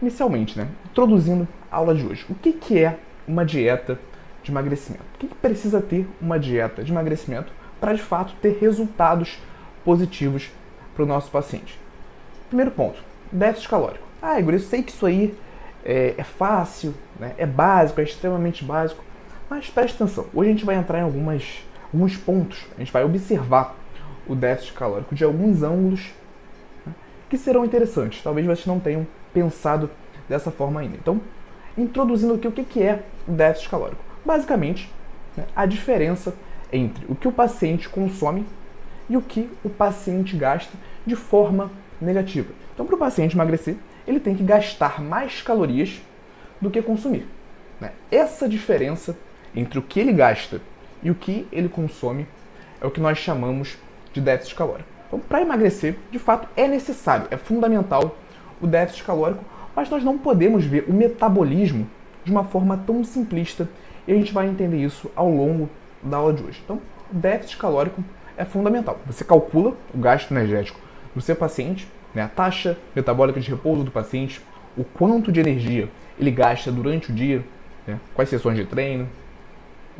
Inicialmente, né, introduzindo a aula de hoje, o que, que é uma dieta de emagrecimento? O que, que precisa ter uma dieta de emagrecimento para de fato ter resultados positivos para o nosso paciente? Primeiro ponto, déficit calórico. Ah, Igor, eu sei que isso aí é, é fácil, né, é básico, é extremamente básico, mas preste atenção, hoje a gente vai entrar em algumas, alguns pontos, a gente vai observar o déficit calórico de alguns ângulos né, que serão interessantes. Talvez vocês não tenham pensado dessa forma ainda. Então, introduzindo aqui o que é o déficit calórico. Basicamente, né, a diferença entre o que o paciente consome e o que o paciente gasta de forma negativa. Então, para o paciente emagrecer, ele tem que gastar mais calorias do que consumir. Né? Essa diferença entre o que ele gasta e o que ele consome é o que nós chamamos de déficit calórico. Então, para emagrecer, de fato, é necessário, é fundamental o déficit calórico, mas nós não podemos ver o metabolismo de uma forma tão simplista e a gente vai entender isso ao longo da aula de hoje. Então, o déficit calórico é fundamental. Você calcula o gasto energético do seu paciente, né, a taxa metabólica de repouso do paciente, o quanto de energia ele gasta durante o dia, né, quais sessões de treino,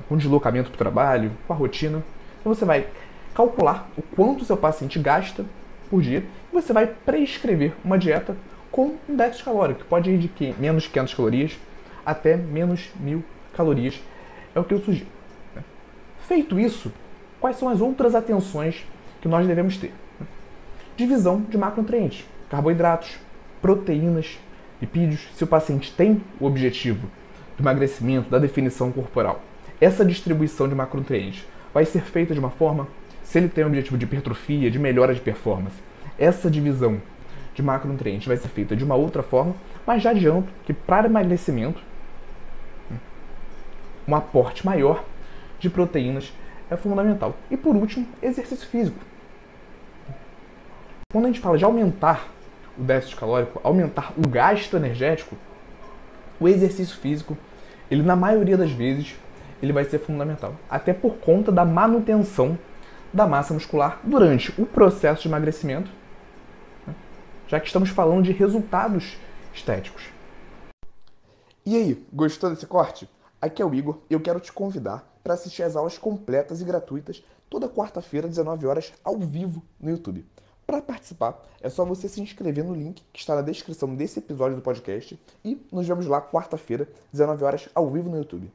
com deslocamento para o trabalho, com a rotina. Então você vai calcular o quanto seu paciente gasta por dia e você vai prescrever uma dieta com um déficit calórico, que pode ir de menos 500 calorias até menos 1000 calorias, é o que eu sugiro. Né? Feito isso, quais são as outras atenções que nós devemos ter? Divisão de macronutrientes, carboidratos, proteínas, lipídios. Se o paciente tem o objetivo do emagrecimento, da definição corporal, essa distribuição de macronutrientes vai ser feita de uma forma se ele tem o objetivo de hipertrofia, de melhora de performance, essa divisão de macronutrientes vai ser feita de uma outra forma, mas já adianto que para emagrecimento, um aporte maior de proteínas é fundamental. E por último, exercício físico. Quando a gente fala de aumentar o déficit calórico, aumentar o gasto energético, o exercício físico, ele na maioria das vezes, ele vai ser fundamental, até por conta da manutenção da massa muscular durante o processo de emagrecimento, né? já que estamos falando de resultados estéticos. E aí, gostou desse corte? Aqui é o Igor e eu quero te convidar para assistir as aulas completas e gratuitas toda quarta-feira, 19 horas, ao vivo no YouTube. Para participar, é só você se inscrever no link que está na descrição desse episódio do podcast e nos vemos lá quarta-feira, 19 horas, ao vivo no YouTube.